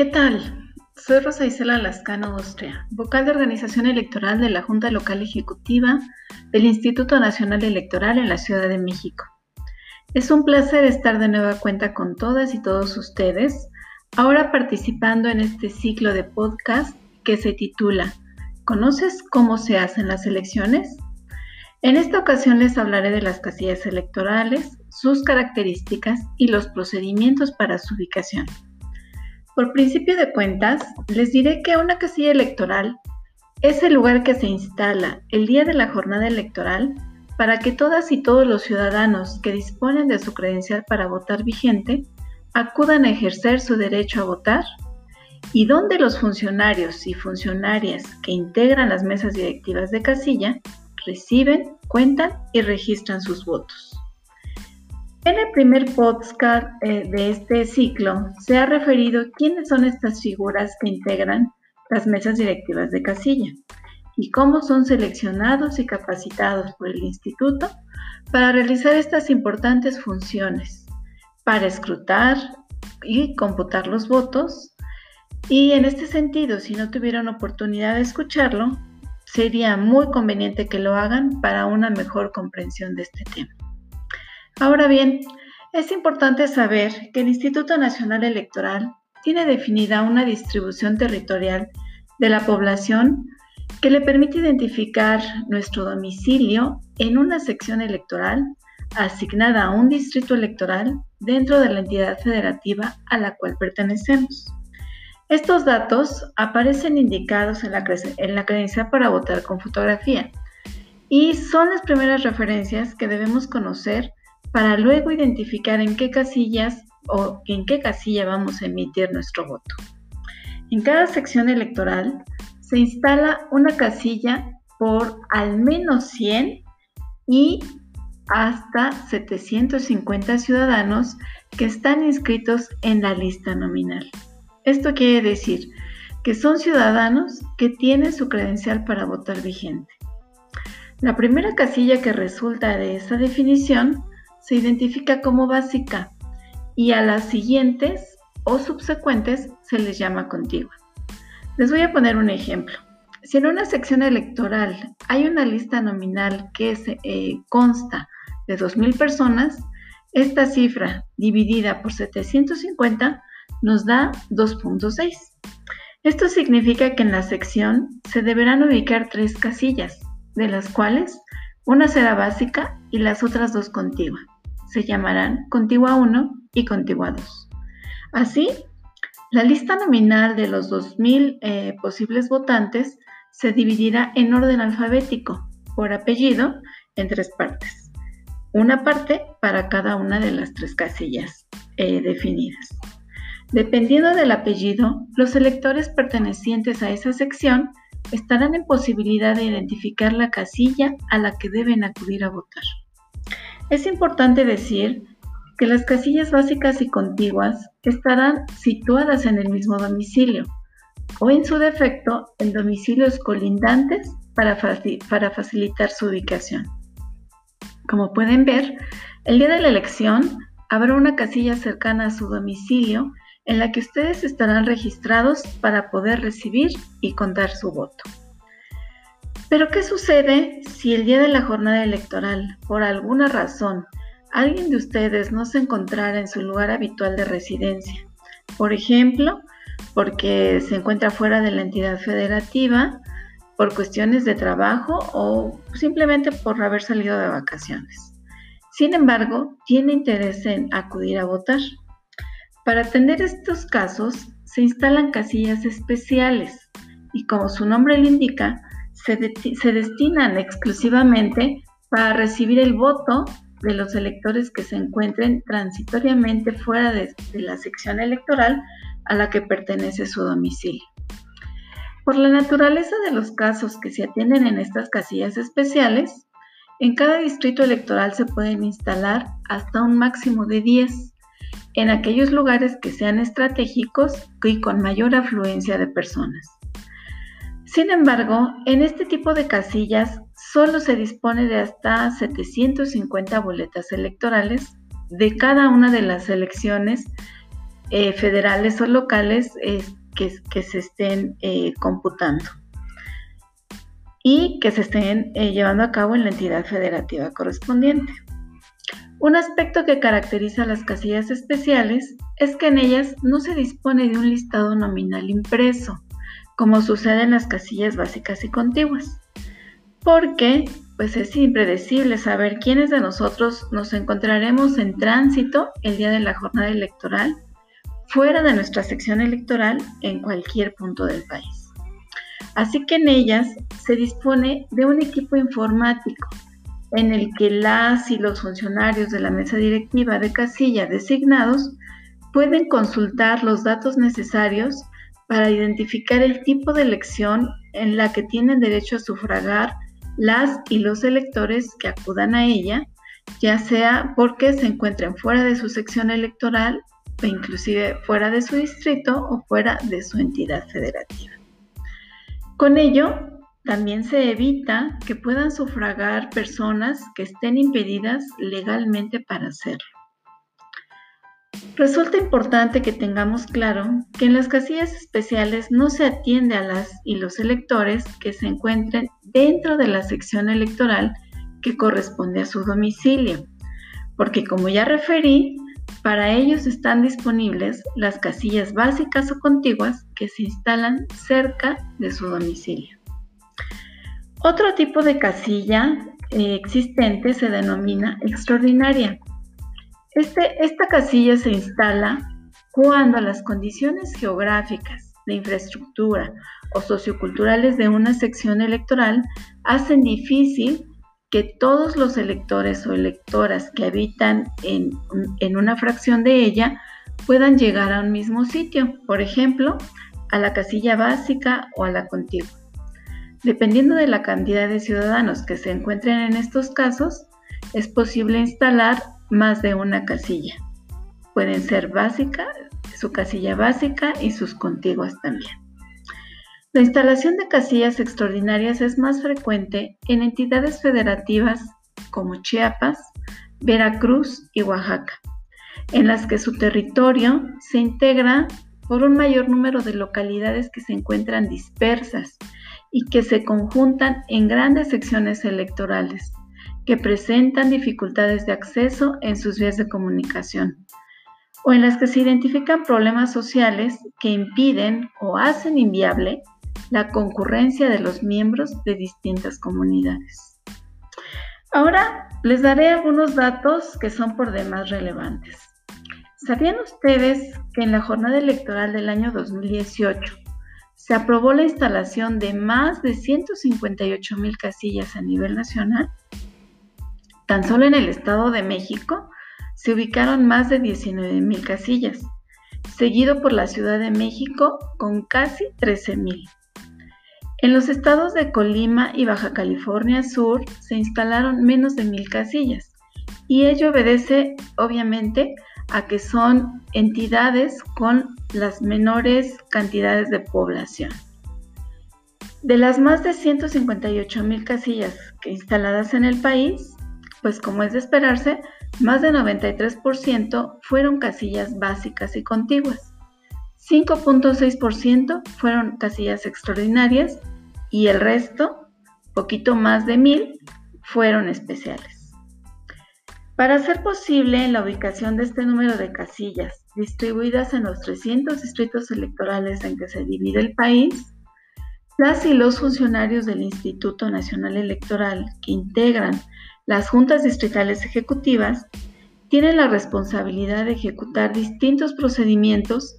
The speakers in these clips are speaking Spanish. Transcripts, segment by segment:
¿Qué tal? Soy Rosa Isela Lascano Austria, vocal de organización electoral de la Junta Local Ejecutiva del Instituto Nacional Electoral en la Ciudad de México. Es un placer estar de nueva cuenta con todas y todos ustedes, ahora participando en este ciclo de podcast que se titula ¿Conoces cómo se hacen las elecciones? En esta ocasión les hablaré de las casillas electorales, sus características y los procedimientos para su ubicación. Por principio de cuentas, les diré que una casilla electoral es el lugar que se instala el día de la jornada electoral para que todas y todos los ciudadanos que disponen de su credencial para votar vigente acudan a ejercer su derecho a votar y donde los funcionarios y funcionarias que integran las mesas directivas de casilla reciben, cuentan y registran sus votos. En el primer podcast eh, de este ciclo se ha referido quiénes son estas figuras que integran las mesas directivas de casilla y cómo son seleccionados y capacitados por el instituto para realizar estas importantes funciones, para escrutar y computar los votos. Y en este sentido, si no tuvieron oportunidad de escucharlo, sería muy conveniente que lo hagan para una mejor comprensión de este tema. Ahora bien, es importante saber que el Instituto Nacional Electoral tiene definida una distribución territorial de la población que le permite identificar nuestro domicilio en una sección electoral asignada a un distrito electoral dentro de la entidad federativa a la cual pertenecemos. Estos datos aparecen indicados en la, en para votar con fotografía y son las primeras referencias que debemos conocer para luego identificar en qué casillas o en qué casilla vamos a emitir nuestro voto. En cada sección electoral se instala una casilla por al menos 100 y hasta 750 ciudadanos que están inscritos en la lista nominal. Esto quiere decir que son ciudadanos que tienen su credencial para votar vigente. La primera casilla que resulta de esa definición se identifica como básica y a las siguientes o subsecuentes se les llama contigua. Les voy a poner un ejemplo. Si en una sección electoral hay una lista nominal que eh, consta de 2.000 personas, esta cifra dividida por 750 nos da 2.6. Esto significa que en la sección se deberán ubicar tres casillas, de las cuales una será básica y las otras dos contigua se llamarán contigua 1 y contigua 2. Así, la lista nominal de los 2.000 eh, posibles votantes se dividirá en orden alfabético por apellido en tres partes. Una parte para cada una de las tres casillas eh, definidas. Dependiendo del apellido, los electores pertenecientes a esa sección estarán en posibilidad de identificar la casilla a la que deben acudir a votar. Es importante decir que las casillas básicas y contiguas estarán situadas en el mismo domicilio o en su defecto en domicilios colindantes para, facilitar su ubicación. Como pueden ver, el día de la elección habrá una casilla cercana a su domicilio en la que ustedes estarán registrados para poder recibir y contar su voto. Pero ¿qué sucede si el día de la jornada electoral, por alguna razón, alguien de ustedes no se encontrara en su lugar habitual de residencia? Por ejemplo, porque se encuentra fuera de la entidad federativa, por cuestiones de trabajo o simplemente por haber salido de vacaciones. Sin embargo, tiene interés en acudir a votar. Para atender estos casos, se instalan casillas especiales y como su nombre lo indica, se, destinan exclusivamente para recibir el voto de los electores que se encuentren transitoriamente fuera de, la sección electoral a la que pertenece su domicilio. Por la naturaleza de los casos que se atienden en estas casillas especiales, en cada distrito electoral se pueden instalar hasta un máximo de 10 en aquellos lugares que sean estratégicos y con mayor afluencia de personas. Sin embargo, en este tipo de casillas solo se dispone de hasta 750 boletas electorales de cada una de las elecciones eh, federales o locales que, se estén eh, computando y que se estén eh, llevando a cabo en la entidad federativa correspondiente. Un aspecto que caracteriza las casillas especiales es que en ellas no se dispone de un listado nominal impreso, como sucede en las casillas básicas y contiguas, porque pues es impredecible saber quiénes de nosotros nos encontraremos en tránsito el día de la jornada electoral fuera de nuestra sección electoral en cualquier punto del país. Así que en ellas se dispone de un equipo informático en el que las y los funcionarios de la mesa directiva de casilla designados pueden consultar los datos necesarios para identificar el tipo de elección en la que tienen derecho a sufragar las y los electores que acudan a ella, ya sea porque se encuentren fuera de su sección electoral o inclusive fuera de su distrito o fuera de su entidad federativa. Con ello, también se evita que puedan sufragar personas que estén impedidas legalmente para hacerlo. Resulta importante que tengamos claro que en las casillas especiales no se atiende a las y los electores que se encuentren dentro de la sección electoral que corresponde a su domicilio, porque como ya referí, para ellos están disponibles las casillas básicas o contiguas que se instalan cerca de su domicilio. Otro tipo de casilla eh, existente se denomina extraordinaria. Este, esta casilla se instala cuando las condiciones geográficas, de infraestructura o socioculturales de una sección electoral hacen difícil que todos los electores o electoras que habitan en, una fracción de ella puedan llegar a un mismo sitio, por ejemplo, a la casilla básica o a la contigua. Dependiendo de la cantidad de ciudadanos que se encuentren en estos casos, es posible instalar más de una casilla. Pueden ser básica, su casilla básica y sus contiguas también. La instalación de casillas extraordinarias es más frecuente en entidades federativas como Chiapas, Veracruz y Oaxaca, en las que su territorio se integra por un mayor número de localidades que se encuentran dispersas y que se conjuntan en grandes secciones electorales, que presentan dificultades de acceso en sus vías de comunicación, o en las que se identifican problemas sociales que impiden o hacen inviable la concurrencia de los miembros de distintas comunidades. Ahora les daré algunos datos que son por demás relevantes. ¿Sabían ustedes que en la jornada electoral del año 2018 se aprobó la instalación de más de 158 mil casillas a nivel nacional? Tan solo en el Estado de México se ubicaron más de 19 mil casillas, seguido por la Ciudad de México con casi 13 mil. En los estados de Colima y Baja California Sur se instalaron menos de mil casillas y ello obedece obviamente a que son entidades con las menores cantidades de población. De las más de 158 mil casillas instaladas en el país, pues como es de esperarse, más de 93% fueron casillas básicas y contiguas. 5.6% fueron casillas extraordinarias y el resto, poquito más de mil, fueron especiales. Para hacer posible la ubicación de este número de casillas distribuidas en los 300 distritos electorales en que se divide el país, las y los funcionarios del Instituto Nacional Electoral que integran las juntas distritales ejecutivas tienen la responsabilidad de ejecutar distintos procedimientos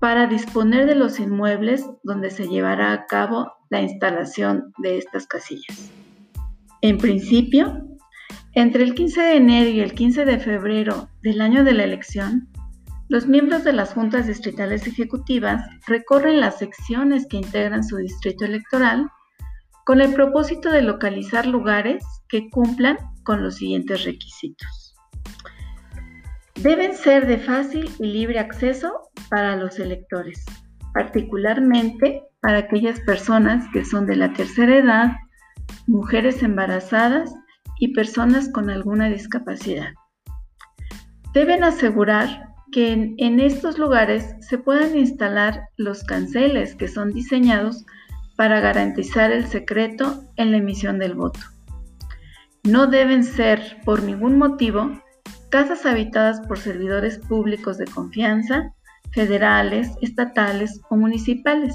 para disponer de los inmuebles donde se llevará a cabo la instalación de estas casillas. En principio, entre el 15 de enero y el 15 de febrero del año de la elección, los miembros de las juntas distritales ejecutivas recorren las secciones que integran su distrito electoral con el propósito de localizar lugares que cumplan con los siguientes requisitos. Deben ser de fácil y libre acceso para los electores, particularmente para aquellas personas que son de la tercera edad, mujeres embarazadas y personas con alguna discapacidad. Deben asegurar que en, estos lugares se puedan instalar los canceles que son diseñados para garantizar el secreto en la emisión del voto. No deben ser, por ningún motivo, casas habitadas por servidores públicos de confianza, federales, estatales o municipales,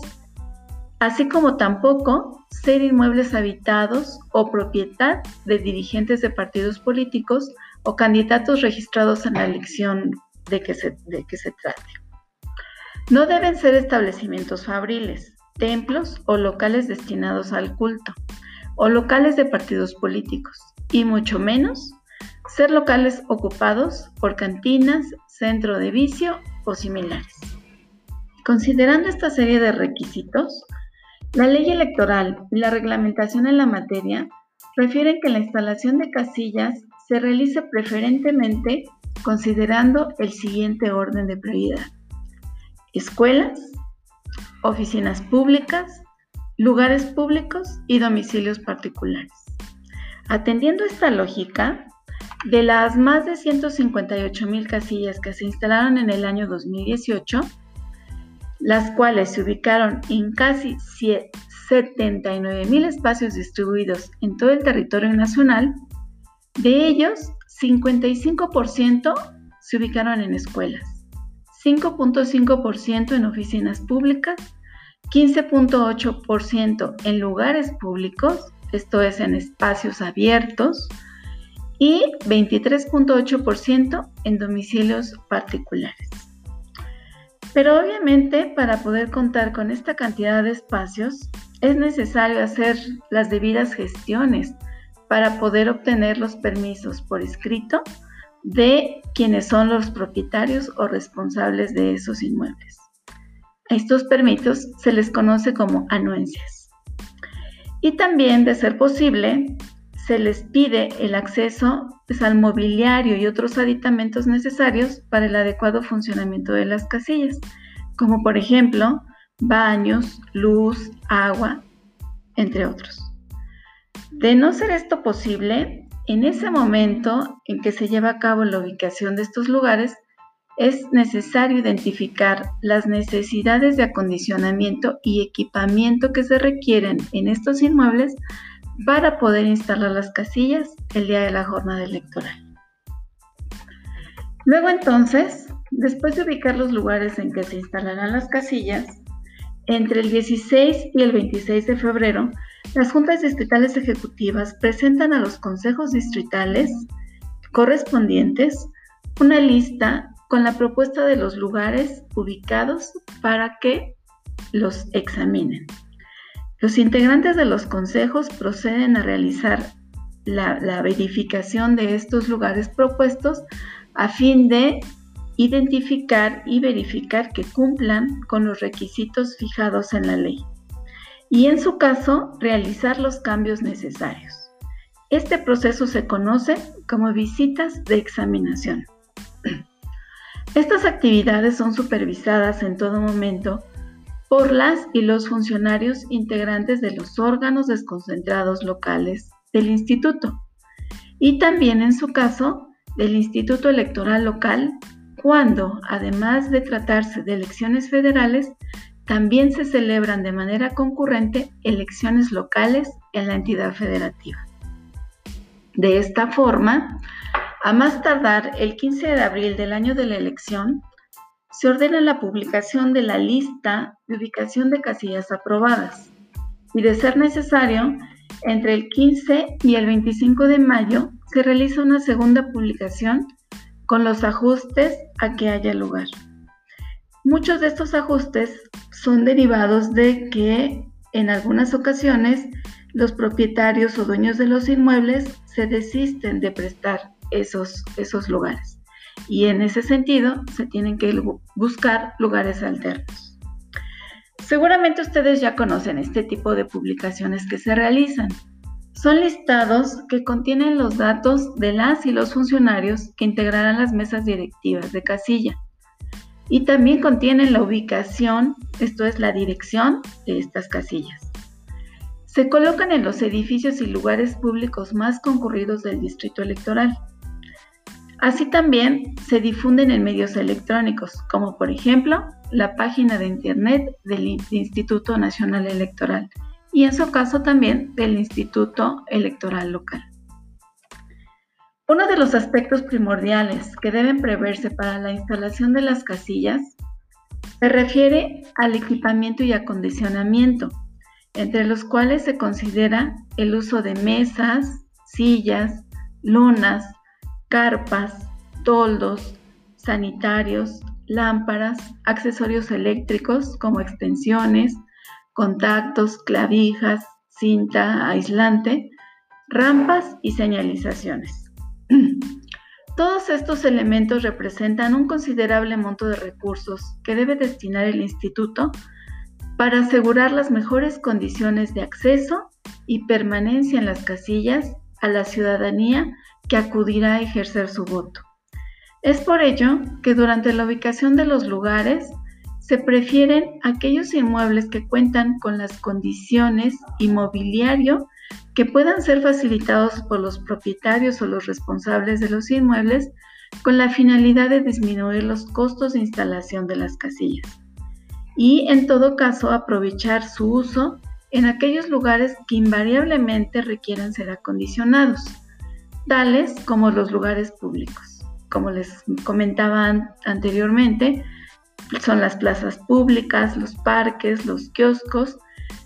así como tampoco ser inmuebles habitados o propiedad de dirigentes de partidos políticos o candidatos registrados en la elección de que se, de que se trate. No deben ser establecimientos fabriles, templos o locales destinados al culto, o locales de partidos políticos, y mucho menos ser locales ocupados por cantinas, centro de vicio o similares. Considerando esta serie de requisitos, la ley electoral y la reglamentación en la materia refieren que la instalación de casillas se realice preferentemente considerando el siguiente orden de prioridad. Escuelas, oficinas públicas, lugares públicos y domicilios particulares. Atendiendo esta lógica, de las más de 158 mil casillas que se instalaron en el año 2018, las cuales se ubicaron en casi 79 mil espacios distribuidos en todo el territorio nacional, de ellos 55% se ubicaron en escuelas, 5.5% en oficinas públicas, 15.8% en lugares públicos, esto es en espacios abiertos, y 23.8% en domicilios particulares. Pero obviamente para poder contar con esta cantidad de espacios es necesario hacer las debidas gestiones para poder obtener los permisos por escrito de quienes son los propietarios o responsables de esos inmuebles. A estos permisos se les conoce como anuencias. Y también, de ser posible, se les pide el acceso pues, al mobiliario y otros aditamentos necesarios para el adecuado funcionamiento de las casillas, como por ejemplo baños, luz, agua, entre otros. De no ser esto posible, en ese momento en que se lleva a cabo la ubicación de estos lugares, es necesario identificar las necesidades de acondicionamiento y equipamiento que se requieren en estos inmuebles para poder instalar las casillas el día de la jornada electoral. Luego entonces, después de ubicar los lugares en que se instalarán las casillas, entre el 16 y el 26 de febrero, las juntas distritales ejecutivas presentan a los consejos distritales correspondientes una lista con la propuesta de los lugares ubicados para que los examinen. Los integrantes de los consejos proceden a realizar la, verificación de estos lugares propuestos a fin de identificar y verificar que cumplan con los requisitos fijados en la ley y en su caso realizar los cambios necesarios. Este proceso se conoce como visitas de examinación. Estas actividades son supervisadas en todo momento por las y los funcionarios integrantes de los órganos desconcentrados locales del instituto y también en su caso del Instituto Electoral Local cuando, además de tratarse de elecciones federales, también se celebran de manera concurrente elecciones locales en la entidad federativa. De esta forma, a más tardar el 15 de abril del año de la elección, se ordena la publicación de la lista de ubicación de casillas aprobadas y de ser necesario, entre el 15 y el 25 de mayo se realiza una segunda publicación con los ajustes a que haya lugar. Muchos de estos ajustes son derivados de que en algunas ocasiones los propietarios o dueños de los inmuebles se desisten de prestar esos, esos lugares y en ese sentido se tienen que buscar lugares alternos. Seguramente ustedes ya conocen este tipo de publicaciones que se realizan. Son listados que contienen los datos de las y los funcionarios que integrarán las mesas directivas de casilla. Y también contienen la ubicación, esto es la dirección de estas casillas. Se colocan en los edificios y lugares públicos más concurridos del distrito electoral Así también se difunden en medios electrónicos, como por ejemplo la página de Internet del Instituto Nacional Electoral y en su caso también del Instituto Electoral Local. Uno de los aspectos primordiales que deben preverse para la instalación de las casillas se refiere al equipamiento y acondicionamiento, entre los cuales se considera el uso de mesas, sillas, lunas, carpas, toldos, sanitarios, lámparas, accesorios eléctricos como extensiones, contactos, clavijas, cinta aislante, rampas y señalizaciones. Todos estos elementos representan un considerable monto de recursos que debe destinar el instituto para asegurar las mejores condiciones de acceso y permanencia en las casillas a la ciudadanía que acudirá a ejercer su voto. Es por ello que durante la ubicación de los lugares se prefieren aquellos inmuebles que cuentan con las condiciones y mobiliario que puedan ser facilitados por los propietarios o los responsables de los inmuebles con la finalidad de disminuir los costos de instalación de las casillas y en todo caso aprovechar su uso en aquellos lugares que invariablemente requieran ser acondicionados, tales como los lugares públicos. Como les comentaba anteriormente, son las plazas públicas, los parques, los kioscos,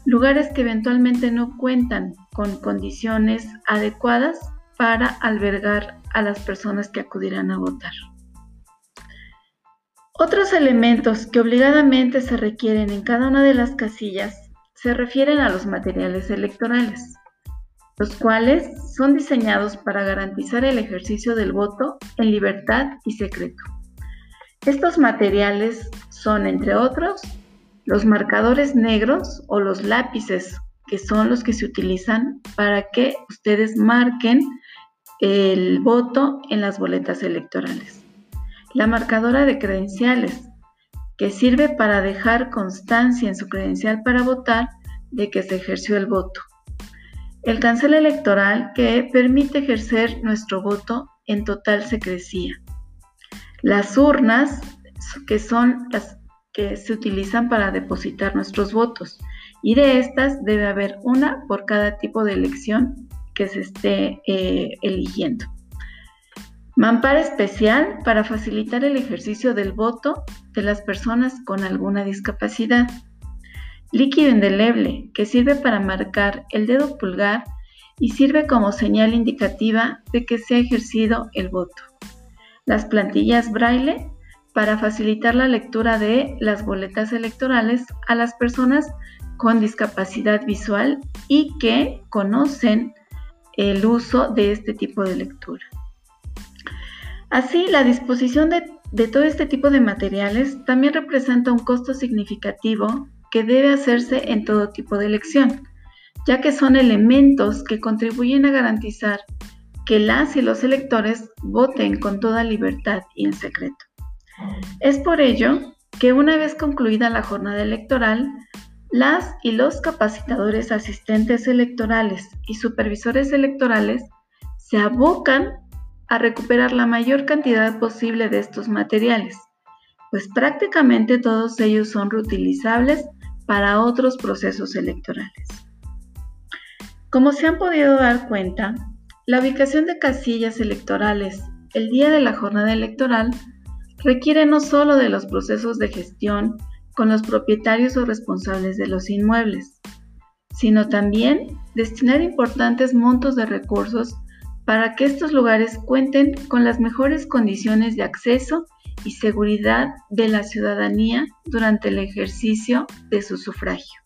lugares que eventualmente no cuentan con condiciones adecuadas para albergar a las personas que acudirán a votar. Otros elementos que obligadamente se requieren en cada una de las casillas se refieren a los materiales electorales, los cuales son diseñados para garantizar el ejercicio del voto en libertad y secreto. Estos materiales son, entre otros, los marcadores negros o los lápices, que son los que se utilizan para que ustedes marquen el voto en las boletas electorales. La marcadora de credenciales, que sirve para dejar constancia en su credencial para votar de que se ejerció el voto. El cancel electoral que permite ejercer nuestro voto en total secrecía. Las urnas, que son las que se utilizan para depositar nuestros votos. Y de estas debe haber una por cada tipo de elección que se esté eh, eligiendo. Mampara especial para facilitar el ejercicio del voto de las personas con alguna discapacidad. Líquido indeleble que sirve para marcar el dedo pulgar y sirve como señal indicativa de que se ha ejercido el voto. Las plantillas braille para facilitar la lectura de las boletas electorales a las personas con discapacidad visual y que conocen el uso de este tipo de lectura. Así, la disposición de, todo este tipo de materiales también representa un costo significativo que debe hacerse en todo tipo de elección, ya que son elementos que contribuyen a garantizar que las y los electores voten con toda libertad y en secreto. Es por ello que una vez concluida la jornada electoral, las y los capacitadores asistentes electorales y supervisores electorales se abocan a recuperar la mayor cantidad posible de estos materiales, pues prácticamente todos ellos son reutilizables para otros procesos electorales. Como se han podido dar cuenta, la ubicación de casillas electorales el día de la jornada electoral requiere no solo de los procesos de gestión con los propietarios o responsables de los inmuebles, sino también destinar importantes montos de recursos para que estos lugares cuenten con las mejores condiciones de acceso y seguridad de la ciudadanía durante el ejercicio de su sufragio.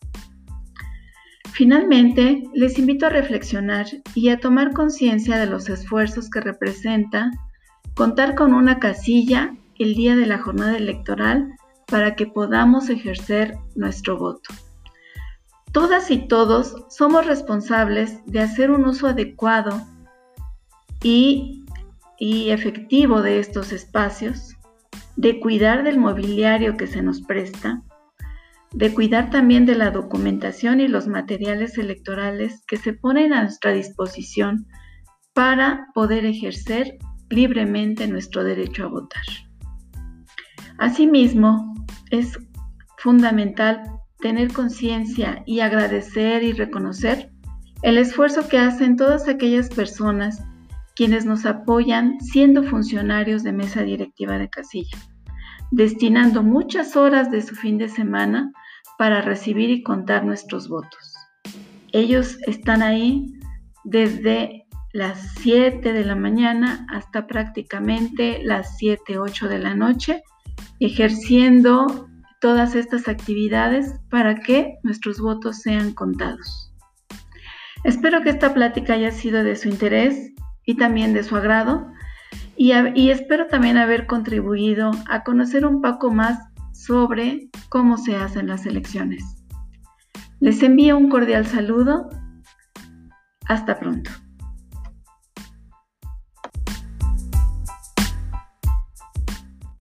Finalmente, les invito a reflexionar y a tomar conciencia de los esfuerzos que representa contar con una casilla el día de la jornada electoral para que podamos ejercer nuestro voto. Todas y todos somos responsables de hacer un uso adecuado y, efectivo de estos espacios, de cuidar del mobiliario que se nos presta, de cuidar también de la documentación y los materiales electorales que se ponen a nuestra disposición para poder ejercer libremente nuestro derecho a votar. Asimismo, es fundamental tener conciencia y agradecer y reconocer el esfuerzo que hacen todas aquellas personas quienes nos apoyan siendo funcionarios de mesa directiva de casilla, destinando muchas horas de su fin de semana para recibir y contar nuestros votos. Ellos están ahí desde las 7 de la mañana hasta prácticamente las 7, 8 de la noche, ejerciendo todas estas actividades para que nuestros votos sean contados. Espero que esta plática haya sido de su interés y también de su agrado y, espero también haber contribuido a conocer un poco más sobre cómo se hacen las elecciones. Les envío un cordial saludo. Hasta pronto.